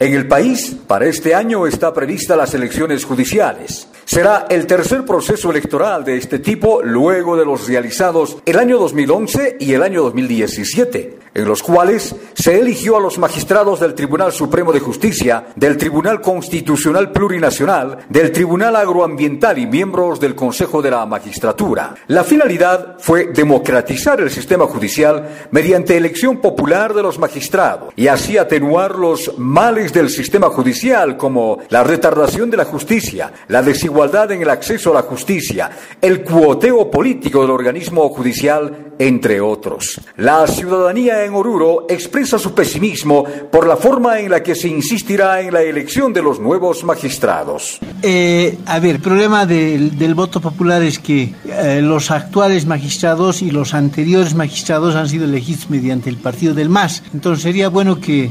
En el país, para este año está prevista las elecciones judiciales. Será el tercer proceso electoral de este tipo luego de los realizados el año 2011 y el año 2017, en los cuales se eligió a los magistrados del Tribunal Supremo de Justicia, del Tribunal Constitucional Plurinacional, del Tribunal Agroambiental y miembros del Consejo de la Magistratura. La finalidad fue democratizar el sistema judicial mediante elección popular de los magistrados y así atenuar los males del sistema judicial como la retardación de la justicia, la desigualdad igualdad en el acceso a la justicia, el cuoteo político del organismo judicial, entre otros. La ciudadanía en Oruro expresa su pesimismo por la forma en la que se insistirá en la elección de los nuevos magistrados. Eh, a ver, el problema del, voto popular es que eh, los actuales magistrados y los anteriores magistrados han sido elegidos mediante el partido del MAS. Entonces sería bueno que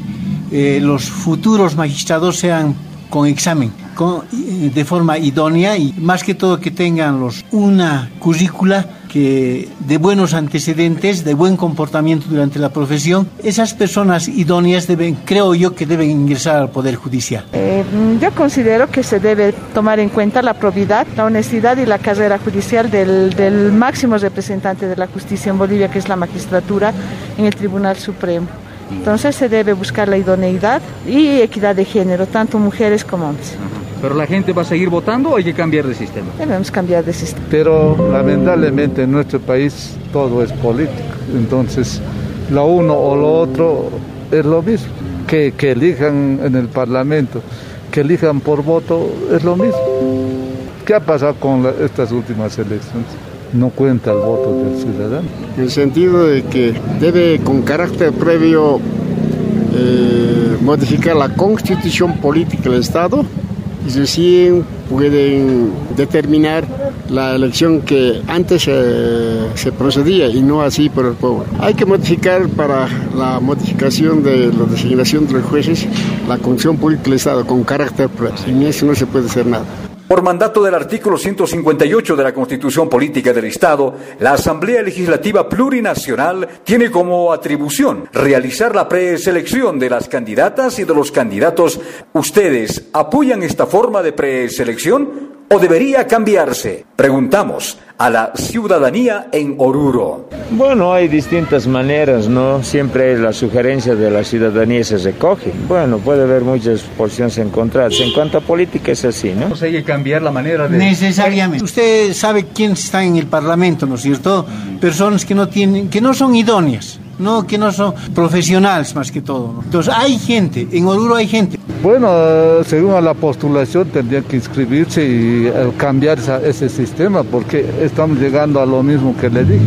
eh, los futuros magistrados sean con examen con, eh, de forma idónea y más que todo que tengan los, una currícula que de buenos antecedentes, de buen comportamiento durante la profesión, esas personas idóneas deben, creo yo, que deben ingresar al Poder Judicial. Eh, yo considero que se debe tomar en cuenta la probidad, la honestidad y la carrera judicial del, del máximo representante de la justicia en Bolivia, que es la magistratura en el Tribunal Supremo. Entonces se debe buscar la idoneidad y equidad de género, tanto mujeres como hombres. ¿Pero la gente va a seguir votando o hay que cambiar de sistema? Debemos cambiar de sistema. Pero lamentablemente en nuestro país todo es político, entonces lo uno o lo otro es lo mismo. Que, que elijan en el Parlamento, que elijan por voto, es lo mismo. ¿Qué ha pasado con la, estas últimas elecciones? no cuenta el voto del ciudadano. En el sentido de que debe con carácter previo eh, modificar la constitución política del Estado y recién pueden determinar la elección que antes eh, se procedía y no así por el pueblo. Hay que modificar para la modificación de la designación de los jueces la constitución política del Estado con carácter. Sin eso no se puede hacer nada. Por mandato del artículo 158 de la Constitución Política del Estado, la Asamblea Legislativa Plurinacional tiene como atribución realizar la preselección de las candidatas y de los candidatos. ¿Ustedes apoyan esta forma de preselección o debería cambiarse? Preguntamos a la ciudadanía en Oruro. Bueno, hay distintas maneras, ¿no? Siempre la sugerencia de la ciudadanía se recoge. Bueno, puede haber muchas posiciones encontradas. En cuanto a política es así, ¿no? Pues hay que cambiar la manera de... Necesariamente. Usted sabe quién está en el Parlamento, ¿no es cierto? Personas que no tienen, que no son idóneas no que no son profesionales más que todo. ¿no? Entonces hay gente, en Oruro hay gente. Bueno, según la postulación tendrían que inscribirse y cambiar esa, ese sistema porque estamos llegando a lo mismo que le dije.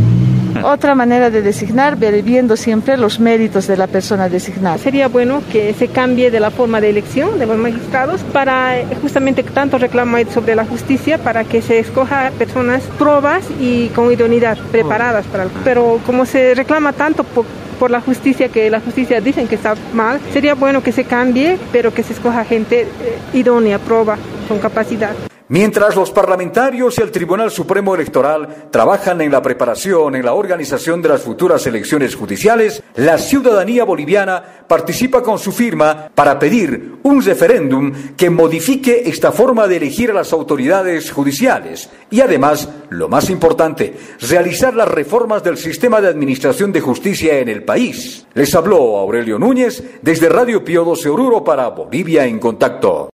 Otra manera de designar, viendo siempre los méritos de la persona designada. Sería bueno que se cambie de la forma de elección de los magistrados para justamente tanto reclamo sobre la justicia para que se escoja personas probas y con idoneidad, preparadas para el... Pero como se reclama tanto por, la justicia, que la justicia dicen que está mal, sería bueno que se cambie, pero que se escoja gente idónea, proba, con capacidad. Mientras los parlamentarios y el Tribunal Supremo Electoral trabajan en la preparación, en la organización de las futuras elecciones judiciales, la ciudadanía boliviana participa con su firma para pedir un referéndum que modifique esta forma de elegir a las autoridades judiciales y además, lo más importante, realizar las reformas del sistema de administración de justicia en el país. Les habló Aurelio Núñez desde Radio Pío 12 Oruro para Bolivia en Contacto.